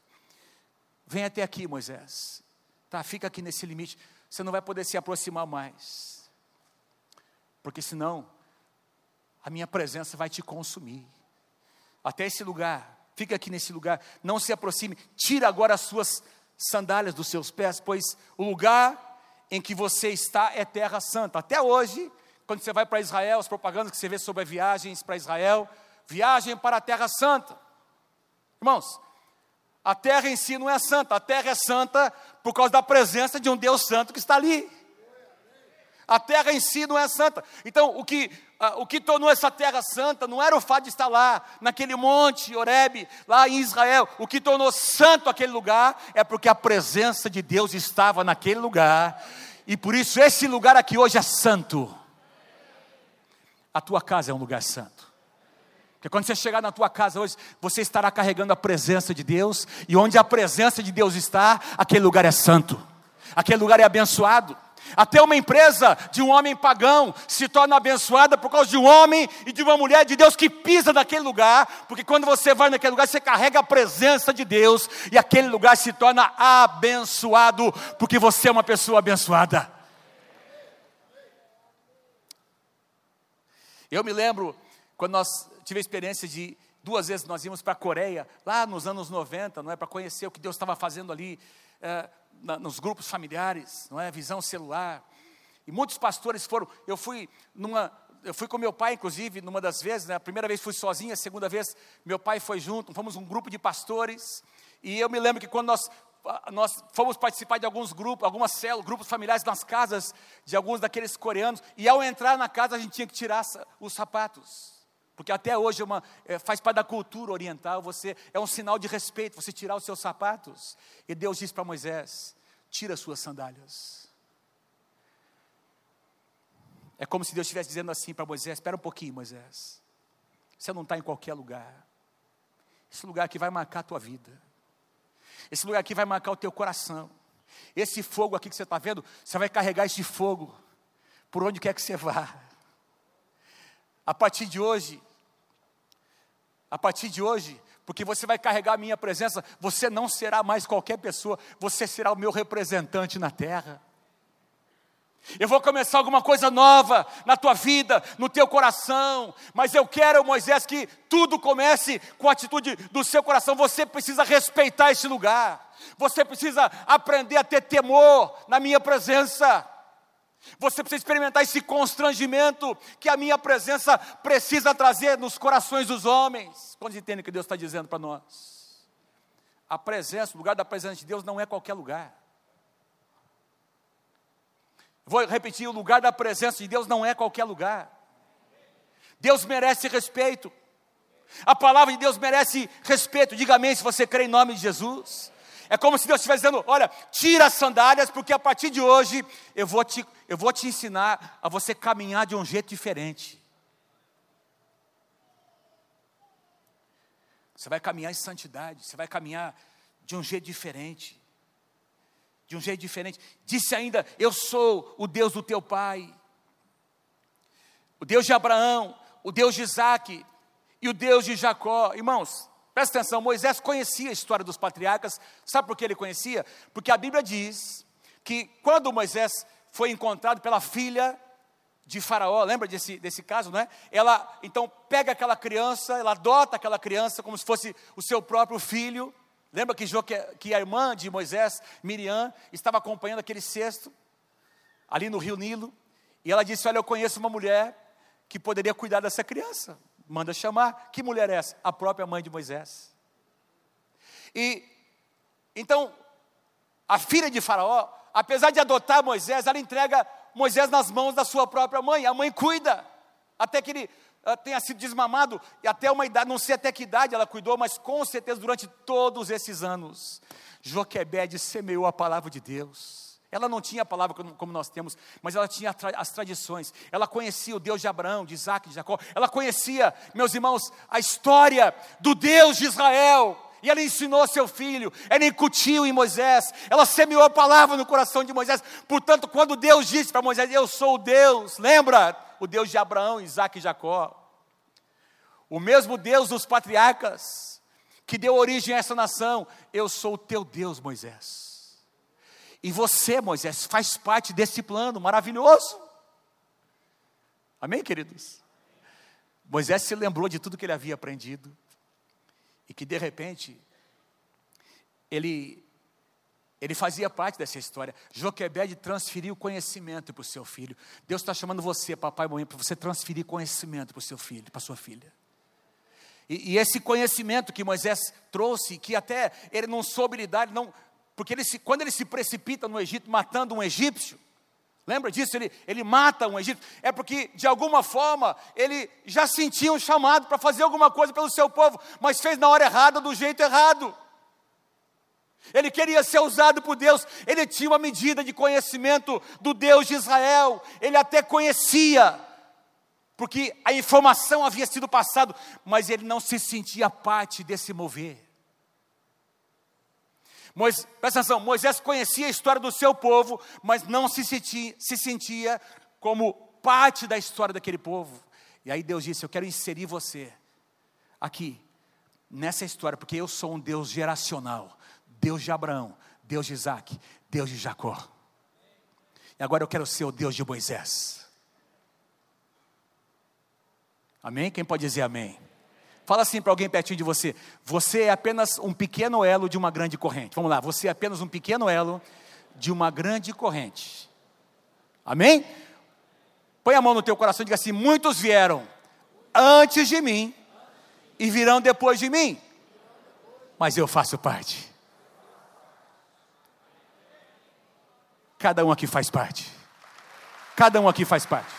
S1: Vem até aqui, Moisés. Tá, fica aqui nesse limite. Você não vai poder se aproximar mais. Porque senão a minha presença vai te consumir. Até esse lugar, fica aqui nesse lugar, não se aproxime. Tira agora as suas sandálias dos seus pés, pois o lugar em que você está é terra santa. Até hoje, quando você vai para Israel, as propagandas que você vê sobre viagens para Israel, viagem para a Terra Santa. Irmãos, a terra em si não é santa, a terra é santa por causa da presença de um Deus santo que está ali. A terra em si não é santa. Então, o que, o que tornou essa terra santa não era o fato de estar lá, naquele monte, Oreb, lá em Israel. O que tornou santo aquele lugar é porque a presença de Deus estava naquele lugar. E por isso esse lugar aqui hoje é santo a tua casa é um lugar santo. Porque quando você chegar na tua casa hoje, você estará carregando a presença de Deus, e onde a presença de Deus está, aquele lugar é santo, aquele lugar é abençoado. Até uma empresa de um homem pagão se torna abençoada por causa de um homem e de uma mulher de Deus que pisa naquele lugar, porque quando você vai naquele lugar, você carrega a presença de Deus, e aquele lugar se torna abençoado, porque você é uma pessoa abençoada. Eu me lembro quando nós tive a experiência de duas vezes nós íamos para a Coreia, lá nos anos 90, não é, para conhecer o que Deus estava fazendo ali é, na, nos grupos familiares, não é, visão celular. E muitos pastores foram. Eu fui numa, eu fui com meu pai, inclusive, numa das vezes. Né, a primeira vez fui sozinho, a segunda vez meu pai foi junto. Fomos um grupo de pastores. E eu me lembro que quando nós nós fomos participar de alguns grupos, algumas células, grupos familiares nas casas de alguns daqueles coreanos, e ao entrar na casa a gente tinha que tirar os sapatos. Porque até hoje é uma, é, faz parte da cultura oriental, você é um sinal de respeito, você tirar os seus sapatos. E Deus disse para Moisés: tira as suas sandálias. É como se Deus estivesse dizendo assim para Moisés: espera um pouquinho, Moisés. Você não está em qualquer lugar. Esse lugar aqui vai marcar a tua vida. Esse lugar aqui vai marcar o teu coração. Esse fogo aqui que você está vendo, você vai carregar esse fogo por onde quer que você vá. A partir de hoje, a partir de hoje, porque você vai carregar a minha presença, você não será mais qualquer pessoa, você será o meu representante na terra. Eu vou começar alguma coisa nova na tua vida, no teu coração, mas eu quero, Moisés, que tudo comece com a atitude do seu coração. Você precisa respeitar esse lugar, você precisa aprender a ter temor na minha presença. Você precisa experimentar esse constrangimento que a minha presença precisa trazer nos corações dos homens. Quando entendem o que Deus está dizendo para nós? A presença, o lugar da presença de Deus não é qualquer lugar. Vou repetir: o lugar da presença de Deus não é qualquer lugar. Deus merece respeito. A palavra de Deus merece respeito. Diga amém se você crê em nome de Jesus. É como se Deus estivesse dizendo: olha, tira as sandálias, porque a partir de hoje eu vou te, eu vou te ensinar a você caminhar de um jeito diferente. Você vai caminhar em santidade, você vai caminhar de um jeito diferente de um jeito diferente. Disse ainda: Eu sou o Deus do teu pai, o Deus de Abraão, o Deus de Isaac e o Deus de Jacó. Irmãos, Presta atenção, Moisés conhecia a história dos patriarcas. Sabe por que ele conhecia? Porque a Bíblia diz que quando Moisés foi encontrado pela filha de Faraó, lembra desse, desse caso, não é? Ela então pega aquela criança, ela adota aquela criança como se fosse o seu próprio filho. Lembra que, que a irmã de Moisés, Miriam, estava acompanhando aquele cesto, ali no rio Nilo, e ela disse: Olha, eu conheço uma mulher que poderia cuidar dessa criança. Manda chamar. Que mulher é essa? A própria mãe de Moisés. E então, a filha de Faraó, apesar de adotar Moisés, ela entrega Moisés nas mãos da sua própria mãe. A mãe cuida, até que ele uh, tenha sido desmamado, e até uma idade, não sei até que idade ela cuidou, mas com certeza durante todos esses anos, Joquebede semeou a palavra de Deus. Ela não tinha a palavra como nós temos, mas ela tinha as tradições. Ela conhecia o Deus de Abraão, de Isaac, de Jacó. Ela conhecia, meus irmãos, a história do Deus de Israel. E ela ensinou seu filho, ela incutiu em Moisés, ela semeou a palavra no coração de Moisés. Portanto, quando Deus disse para Moisés: Eu sou o Deus, lembra? O Deus de Abraão, Isaac e Jacó. O mesmo Deus dos patriarcas, que deu origem a essa nação. Eu sou o teu Deus, Moisés. E você, Moisés, faz parte desse plano maravilhoso. Amém, queridos? Moisés se lembrou de tudo que ele havia aprendido e que de repente ele ele fazia parte dessa história. Joquebed transferiu conhecimento para o seu filho. Deus está chamando você, papai e mamãe, para você transferir conhecimento para o seu filho, para sua filha. E, e, esse conhecimento que Moisés trouxe, que até ele não soube lidar, não, porque ele se, quando ele se precipita no Egito matando um egípcio, Lembra disso? Ele, ele mata um egípcio. É porque, de alguma forma, ele já sentia um chamado para fazer alguma coisa pelo seu povo, mas fez na hora errada, do jeito errado. Ele queria ser usado por Deus, ele tinha uma medida de conhecimento do Deus de Israel, ele até conhecia, porque a informação havia sido passada, mas ele não se sentia parte desse mover. Moisés, presta atenção, Moisés conhecia a história do seu povo, mas não se sentia, se sentia como parte da história daquele povo. E aí Deus disse: Eu quero inserir você aqui, nessa história, porque eu sou um Deus geracional, Deus de Abraão, Deus de Isaac, Deus de Jacó. E agora eu quero ser o Deus de Moisés. Amém? Quem pode dizer amém? Fala assim para alguém pertinho de você: você é apenas um pequeno elo de uma grande corrente. Vamos lá, você é apenas um pequeno elo de uma grande corrente. Amém? Põe a mão no teu coração e diga assim: muitos vieram antes de mim e virão depois de mim, mas eu faço parte. Cada um aqui faz parte. Cada um aqui faz parte.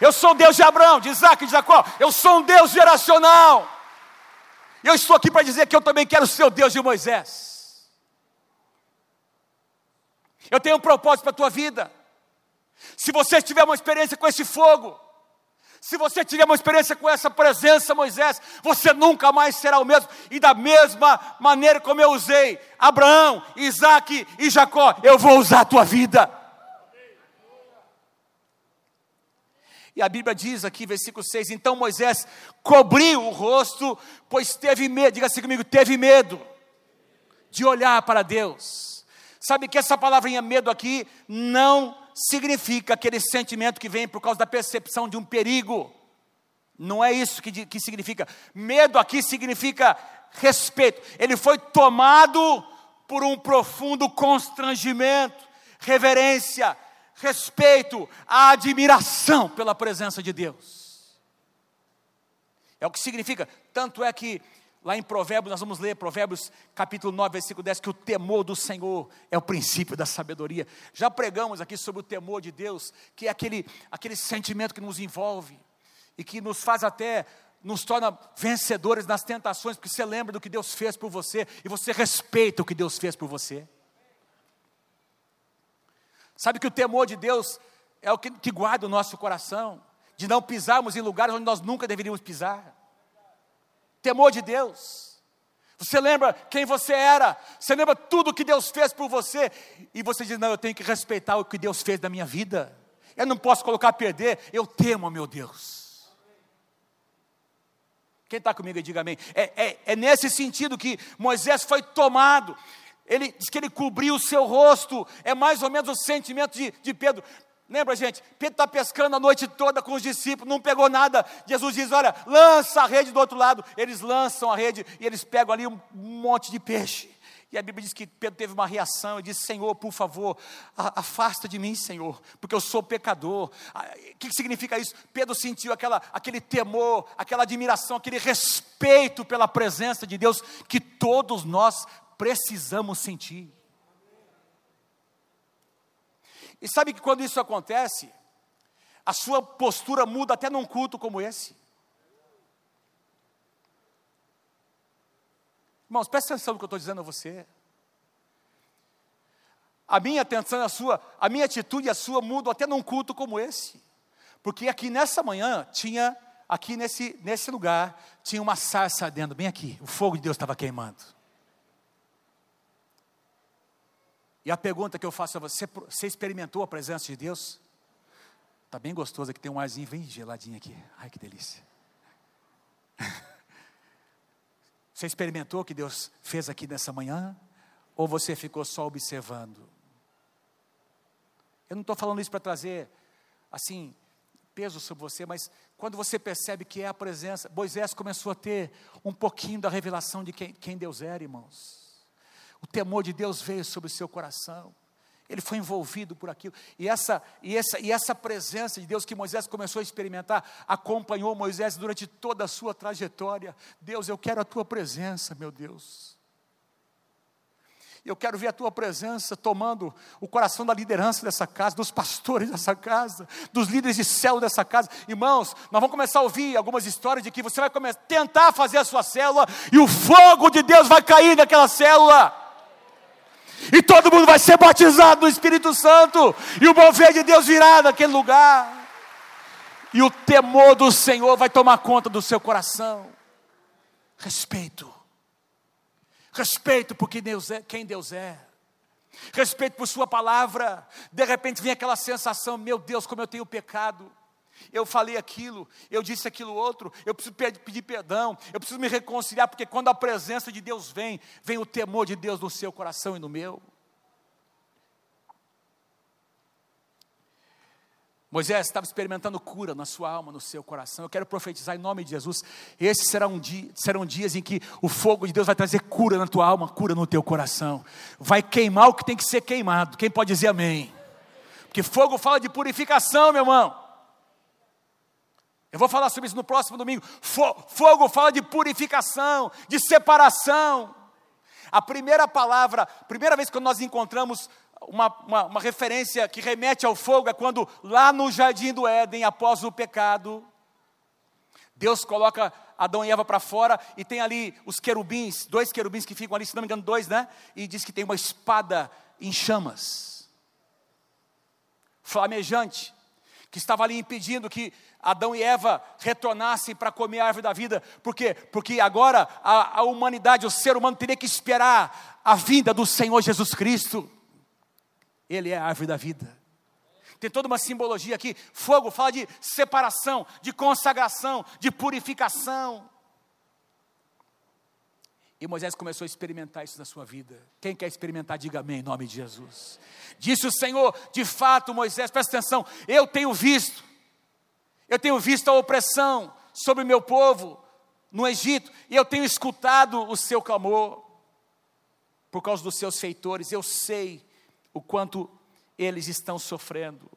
S1: Eu sou Deus de Abraão, de Isaac de Jacó. Eu sou um Deus geracional. Eu estou aqui para dizer que eu também quero ser o Deus de Moisés. Eu tenho um propósito para a tua vida. Se você tiver uma experiência com esse fogo, se você tiver uma experiência com essa presença, Moisés, você nunca mais será o mesmo. E da mesma maneira como eu usei Abraão, Isaac e Jacó, eu vou usar a tua vida. E a Bíblia diz aqui, versículo 6: Então Moisés cobriu o rosto, pois teve medo, diga assim comigo, teve medo de olhar para Deus. Sabe que essa palavrinha medo aqui não significa aquele sentimento que vem por causa da percepção de um perigo. Não é isso que, que significa. Medo aqui significa respeito. Ele foi tomado por um profundo constrangimento, reverência, respeito, a admiração pela presença de Deus. É o que significa, tanto é que lá em Provérbios, nós vamos ler Provérbios capítulo 9, versículo 10, que o temor do Senhor é o princípio da sabedoria. Já pregamos aqui sobre o temor de Deus, que é aquele, aquele sentimento que nos envolve e que nos faz até nos torna vencedores nas tentações, porque você lembra do que Deus fez por você e você respeita o que Deus fez por você. Sabe que o temor de Deus é o que, que guarda o nosso coração, de não pisarmos em lugares onde nós nunca deveríamos pisar. Temor de Deus. Você lembra quem você era, você lembra tudo que Deus fez por você, e você diz: Não, eu tenho que respeitar o que Deus fez da minha vida, eu não posso colocar a perder, eu temo, meu Deus. Quem está comigo, diga amém. É, é, é nesse sentido que Moisés foi tomado. Ele diz que ele cobriu o seu rosto. É mais ou menos o sentimento de, de Pedro. Lembra, gente? Pedro está pescando a noite toda com os discípulos, não pegou nada. Jesus diz: Olha, lança a rede do outro lado. Eles lançam a rede e eles pegam ali um monte de peixe. E a Bíblia diz que Pedro teve uma reação e disse: Senhor, por favor, afasta de mim, Senhor, porque eu sou pecador. O que significa isso? Pedro sentiu aquela, aquele temor, aquela admiração, aquele respeito pela presença de Deus que todos nós precisamos sentir. E sabe que quando isso acontece, a sua postura muda até num culto como esse. Irmãos, presta atenção no que eu estou dizendo a você. A minha atenção a sua, a minha atitude e a sua mudam até num culto como esse. Porque aqui nessa manhã tinha, aqui nesse, nesse lugar, tinha uma sarça ardendo, bem aqui. O fogo de Deus estava queimando. E a pergunta que eu faço a você, você experimentou a presença de Deus? Está bem gostoso aqui, tem um arzinho bem geladinho aqui. Ai, que delícia. Você experimentou o que Deus fez aqui nessa manhã? Ou você ficou só observando? Eu não estou falando isso para trazer, assim, peso sobre você, mas quando você percebe que é a presença, Moisés começou a ter um pouquinho da revelação de quem, quem Deus era, irmãos. O temor de Deus veio sobre o seu coração. Ele foi envolvido por aquilo. E essa, e, essa, e essa presença de Deus que Moisés começou a experimentar, acompanhou Moisés durante toda a sua trajetória. Deus, eu quero a tua presença, meu Deus. Eu quero ver a tua presença tomando o coração da liderança dessa casa, dos pastores dessa casa, dos líderes de célula dessa casa. Irmãos, nós vamos começar a ouvir algumas histórias de que você vai começar, tentar fazer a sua célula e o fogo de Deus vai cair naquela célula e todo mundo vai ser batizado no Espírito Santo, e o mover de Deus virá naquele lugar, e o temor do Senhor vai tomar conta do seu coração. Respeito, respeito por quem Deus é, quem Deus é, respeito por Sua palavra. De repente vem aquela sensação: meu Deus, como eu tenho pecado eu falei aquilo, eu disse aquilo outro, eu preciso pedir perdão, eu preciso me reconciliar, porque quando a presença de Deus vem, vem o temor de Deus no seu coração e no meu. Moisés estava experimentando cura na sua alma, no seu coração. Eu quero profetizar em nome de Jesus. Esses serão, dia, serão dias em que o fogo de Deus vai trazer cura na tua alma, cura no teu coração. Vai queimar o que tem que ser queimado. Quem pode dizer amém? Porque fogo fala de purificação, meu irmão. Eu vou falar sobre isso no próximo domingo. Fogo fala de purificação, de separação. A primeira palavra, primeira vez que nós encontramos uma, uma, uma, referência que remete ao fogo é quando lá no jardim do Éden, após o pecado, Deus coloca Adão e Eva para fora e tem ali os querubins, dois querubins que ficam ali, se não me engano, dois, né? E diz que tem uma espada em chamas, flamejante, que estava ali impedindo que Adão e Eva retornassem para comer a árvore da vida. Por quê? Porque agora a, a humanidade, o ser humano, teria que esperar a vinda do Senhor Jesus Cristo. Ele é a árvore da vida. Tem toda uma simbologia aqui. Fogo fala de separação, de consagração, de purificação. E Moisés começou a experimentar isso na sua vida. Quem quer experimentar, diga amém em nome de Jesus. Disse o Senhor, de fato, Moisés, presta atenção, eu tenho visto eu tenho visto a opressão sobre o meu povo no Egito, e eu tenho escutado o seu clamor por causa dos seus feitores. Eu sei o quanto eles estão sofrendo.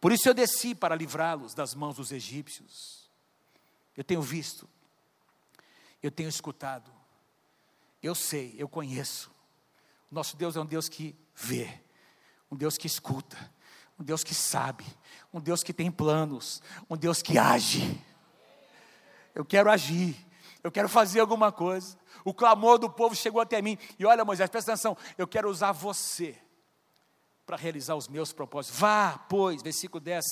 S1: Por isso eu desci para livrá-los das mãos dos egípcios. Eu tenho visto, eu tenho escutado, eu sei, eu conheço. Nosso Deus é um Deus que vê, um Deus que escuta, um Deus que sabe, um Deus que tem planos, um Deus que age. Eu quero agir, eu quero fazer alguma coisa. O clamor do povo chegou até mim. E olha, Moisés, presta atenção, eu quero usar você para realizar os meus propósitos. Vá, pois, versículo 10.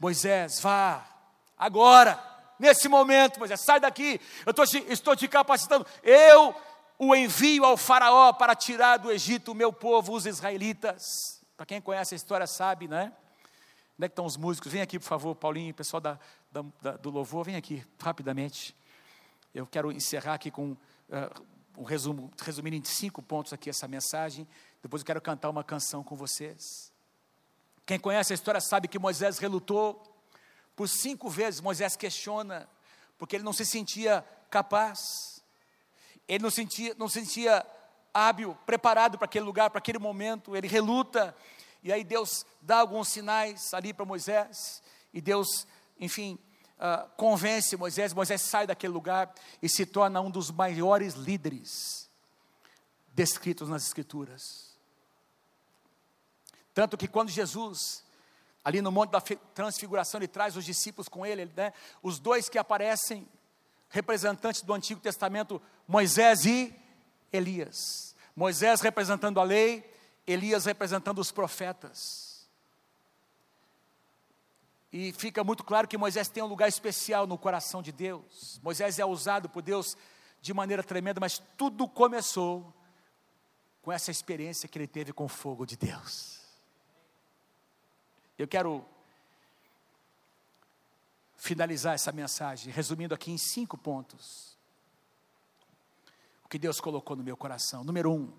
S1: Moisés, vá, agora, nesse momento, Moisés, sai daqui, eu tô, estou te capacitando. Eu o envio ao Faraó para tirar do Egito o meu povo, os israelitas. Para quem conhece a história sabe, né? Onde é que estão os músicos? Vem aqui, por favor, Paulinho, pessoal da, da, do louvor, vem aqui, rapidamente. Eu quero encerrar aqui com uh, um resumo, resumindo em cinco pontos aqui essa mensagem. Depois eu quero cantar uma canção com vocês. Quem conhece a história sabe que Moisés relutou por cinco vezes. Moisés questiona, porque ele não se sentia capaz, ele não sentia, não sentia hábil, preparado para aquele lugar, para aquele momento. Ele reluta, e aí Deus dá alguns sinais ali para Moisés, e Deus, enfim, uh, convence Moisés, Moisés sai daquele lugar e se torna um dos maiores líderes descritos nas Escrituras. Tanto que quando Jesus, ali no Monte da Transfiguração, ele traz os discípulos com ele, né, os dois que aparecem, representantes do Antigo Testamento, Moisés e Elias. Moisés representando a lei, Elias representando os profetas. E fica muito claro que Moisés tem um lugar especial no coração de Deus. Moisés é usado por Deus de maneira tremenda, mas tudo começou com essa experiência que ele teve com o fogo de Deus. Eu quero finalizar essa mensagem resumindo aqui em cinco pontos. Que Deus colocou no meu coração. Número um.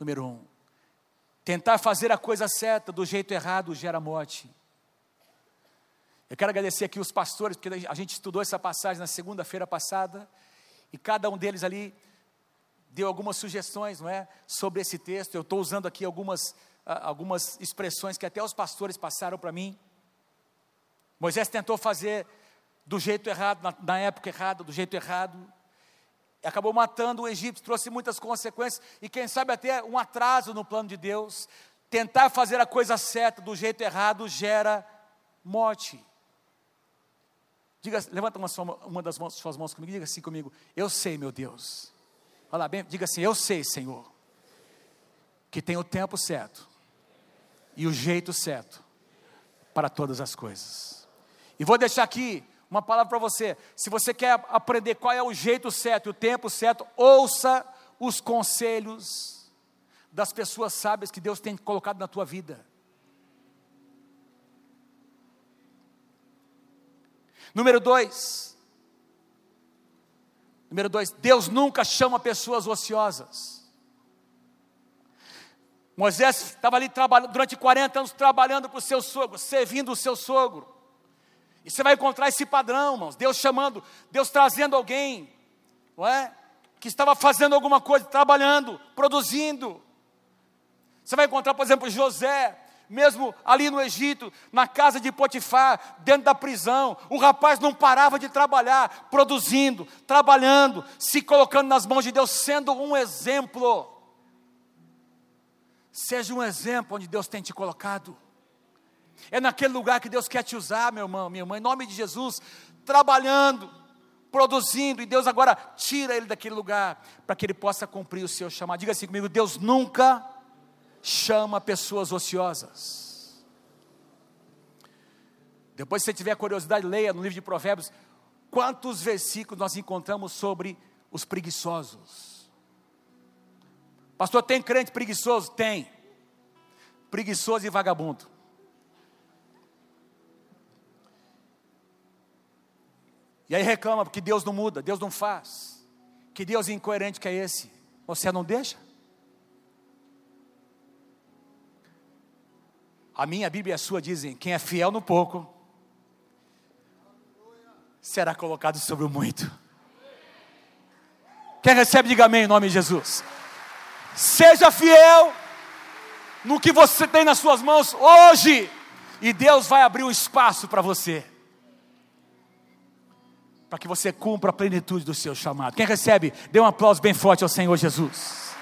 S1: Número um Tentar fazer a coisa certa do jeito errado gera morte. Eu quero agradecer aqui os pastores, porque a gente estudou essa passagem na segunda-feira passada, e cada um deles ali deu algumas sugestões, não é, sobre esse texto. Eu estou usando aqui algumas, algumas expressões que até os pastores passaram para mim. Moisés tentou fazer do jeito errado, na, na época errada, do jeito errado acabou matando o Egito, trouxe muitas consequências e quem sabe até um atraso no plano de Deus. Tentar fazer a coisa certa do jeito errado gera morte. Diga, levanta uma, uma das mãos, suas mãos comigo, diga assim comigo: Eu sei, meu Deus. Olha lá, bem, diga assim: Eu sei, Senhor, que tem o tempo certo e o jeito certo para todas as coisas. E vou deixar aqui uma palavra para você. Se você quer aprender qual é o jeito certo e o tempo certo, ouça os conselhos das pessoas sábias que Deus tem colocado na tua vida. Número dois. Número dois, Deus nunca chama pessoas ociosas. Moisés estava ali trabalhando, durante 40 anos trabalhando para o seu sogro, servindo o seu sogro. E você vai encontrar esse padrão, irmãos. Deus chamando, Deus trazendo alguém, não é? Que estava fazendo alguma coisa, trabalhando, produzindo. Você vai encontrar, por exemplo, José, mesmo ali no Egito, na casa de Potifar, dentro da prisão, o rapaz não parava de trabalhar, produzindo, trabalhando, se colocando nas mãos de Deus, sendo um exemplo. Seja um exemplo onde Deus tem te colocado. É naquele lugar que Deus quer te usar, meu irmão, minha irmã, em nome de Jesus, trabalhando, produzindo, e Deus agora tira ele daquele lugar para que ele possa cumprir o seu chamado. Diga assim comigo: Deus nunca chama pessoas ociosas. Depois, se você tiver curiosidade, leia no livro de Provérbios quantos versículos nós encontramos sobre os preguiçosos. Pastor, tem crente preguiçoso? Tem. Preguiçoso e vagabundo. E aí reclama porque Deus não muda, Deus não faz. Que Deus incoerente que é esse? Você não deixa? A minha Bíblia e a sua dizem: quem é fiel no pouco, será colocado sobre o muito. Quem recebe, diga amém em nome de Jesus. Seja fiel no que você tem nas suas mãos hoje, e Deus vai abrir um espaço para você para que você cumpra a plenitude do seu chamado. Quem recebe, dê um aplauso bem forte ao Senhor Jesus.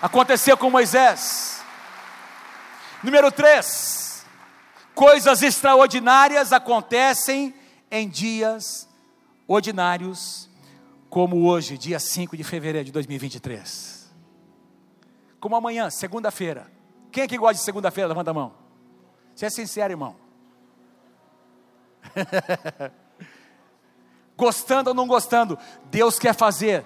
S1: Aconteceu com Moisés. Número 3. Coisas extraordinárias acontecem em dias ordinários, como hoje, dia 5 de fevereiro de 2023. Como amanhã, segunda-feira. Quem é que gosta de segunda-feira? Levanta a mão. Você é sincero, irmão. gostando ou não gostando, Deus quer fazer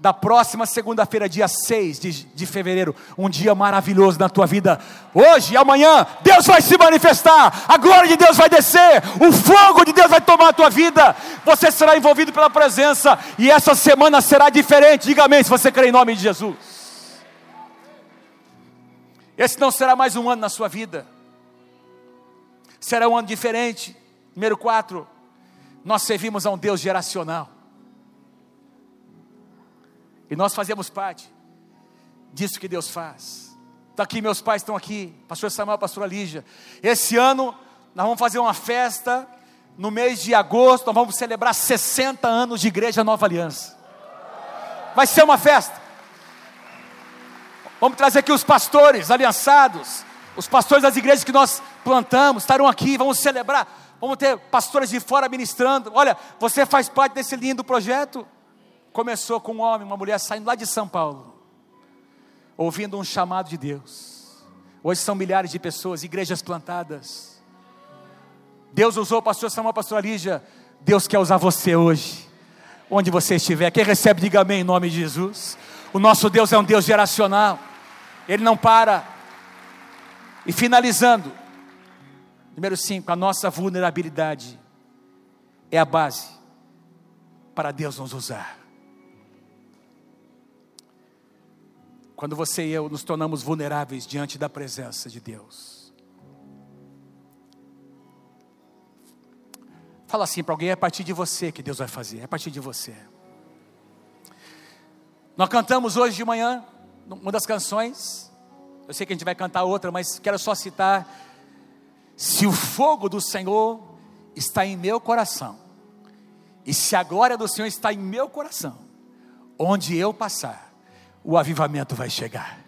S1: da próxima segunda-feira, dia 6 de, de fevereiro, um dia maravilhoso na tua vida. Hoje e amanhã, Deus vai se manifestar, a glória de Deus vai descer, o fogo de Deus vai tomar a tua vida, você será envolvido pela presença, e essa semana será diferente. Diga amém se você crê em nome de Jesus. Esse não será mais um ano na sua vida, será um ano diferente. Número 4, nós servimos a um Deus geracional. E nós fazemos parte disso que Deus faz. Está aqui, meus pais estão aqui, pastor Samuel, pastora Lígia. Esse ano nós vamos fazer uma festa no mês de agosto, nós vamos celebrar 60 anos de igreja Nova Aliança. Vai ser uma festa. Vamos trazer aqui os pastores aliançados, os pastores das igrejas que nós plantamos, estarão aqui, vamos celebrar. Vamos ter pastores de fora ministrando. Olha, você faz parte desse lindo projeto. Começou com um homem, uma mulher saindo lá de São Paulo, ouvindo um chamado de Deus. Hoje são milhares de pessoas, igrejas plantadas. Deus usou o pastor Samuel, a pastora Lígia. Deus quer usar você hoje, onde você estiver. Quem recebe, diga amém em nome de Jesus. O nosso Deus é um Deus geracional, Ele não para. E finalizando, número 5, a nossa vulnerabilidade é a base para Deus nos usar. Quando você e eu nos tornamos vulneráveis diante da presença de Deus. Fala assim para alguém: é a partir de você que Deus vai fazer, é a partir de você. Nós cantamos hoje de manhã, uma das canções, eu sei que a gente vai cantar outra, mas quero só citar: se o fogo do Senhor está em meu coração, e se a glória do Senhor está em meu coração, onde eu passar, o avivamento vai chegar.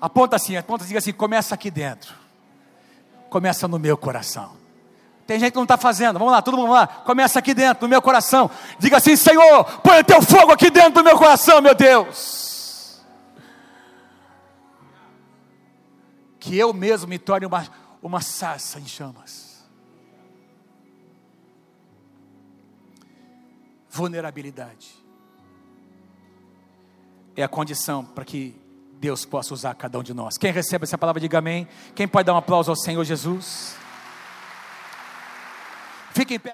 S1: Aponta assim, aponta e diga assim: começa aqui dentro, começa no meu coração. Tem gente que não está fazendo, vamos lá, todo mundo lá, começa aqui dentro, no meu coração. Diga assim: Senhor, põe o teu fogo aqui dentro do meu coração, meu Deus. Que eu mesmo me torne uma, uma sarça em chamas. Vulnerabilidade é a condição para que Deus possa usar cada um de nós. Quem recebe essa palavra, diga amém. Quem pode dar um aplauso ao Senhor Jesus? Fique em pé.